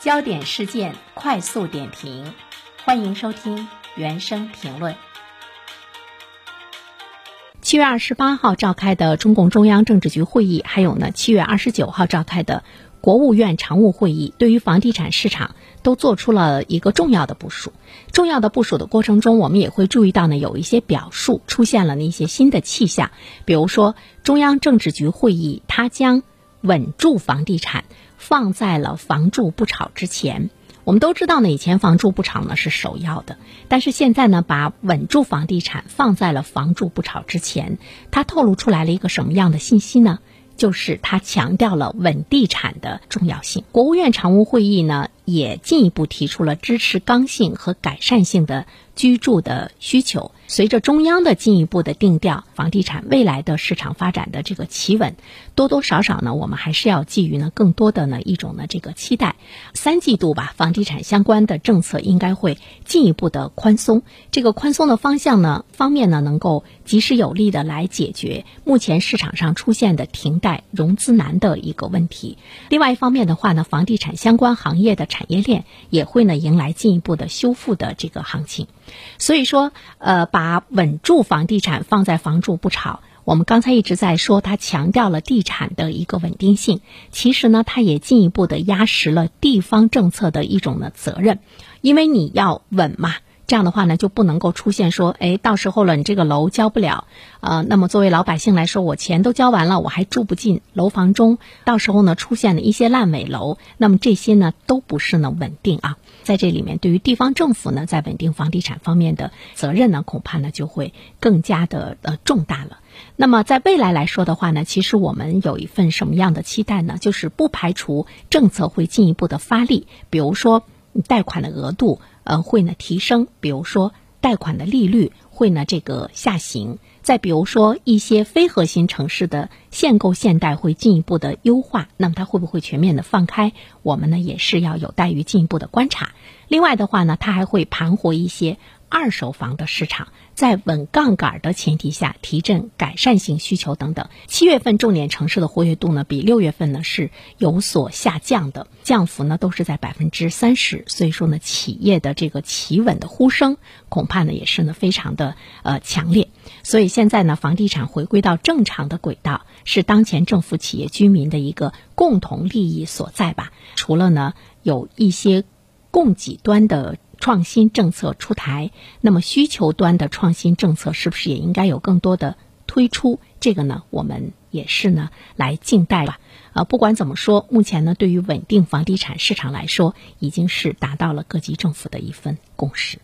焦点事件快速点评，欢迎收听原声评论。七月二十八号召开的中共中央政治局会议，还有呢七月二十九号召开的国务院常务会议，对于房地产市场都做出了一个重要的部署。重要的部署的过程中，我们也会注意到呢，有一些表述出现了那些新的气象，比如说中央政治局会议，它将稳住房地产。放在了房住不炒之前，我们都知道呢，以前房住不炒呢是首要的，但是现在呢，把稳住房地产放在了房住不炒之前，它透露出来了一个什么样的信息呢？就是它强调了稳地产的重要性。国务院常务会议呢，也进一步提出了支持刚性和改善性的居住的需求。随着中央的进一步的定调，房地产未来的市场发展的这个企稳，多多少少呢，我们还是要寄予呢更多的呢一种呢这个期待。三季度吧，房地产相关的政策应该会进一步的宽松。这个宽松的方向呢，方面呢能够及时有力的来解决目前市场上出现的停贷融资难的一个问题。另外一方面的话呢，房地产相关行业的产产业链也会呢迎来进一步的修复的这个行情。所以说，呃，把稳住房地产放在房住不炒。我们刚才一直在说，它强调了地产的一个稳定性。其实呢，它也进一步的压实了地方政策的一种呢责任，因为你要稳嘛。这样的话呢，就不能够出现说，哎，到时候了，你这个楼交不了，呃，那么作为老百姓来说，我钱都交完了，我还住不进楼房中，到时候呢，出现了一些烂尾楼，那么这些呢，都不是呢稳定啊。在这里面，对于地方政府呢，在稳定房地产方面的责任呢，恐怕呢就会更加的呃重大了。那么在未来来说的话呢，其实我们有一份什么样的期待呢？就是不排除政策会进一步的发力，比如说贷款的额度。呃，会呢提升，比如说贷款的利率会呢这个下行，再比如说一些非核心城市的限购限贷会进一步的优化，那么它会不会全面的放开？我们呢也是要有待于进一步的观察。另外的话呢，它还会盘活一些。二手房的市场在稳杠杆的前提下提振改善性需求等等。七月份重点城市的活跃度呢，比六月份呢是有所下降的，降幅呢都是在百分之三十。所以说呢，企业的这个企稳的呼声恐怕呢也是呢非常的呃强烈。所以现在呢，房地产回归到正常的轨道，是当前政府、企业、居民的一个共同利益所在吧。除了呢有一些供给端的。创新政策出台，那么需求端的创新政策是不是也应该有更多的推出？这个呢，我们也是呢来静待吧。啊，不管怎么说，目前呢，对于稳定房地产市场来说，已经是达到了各级政府的一份共识。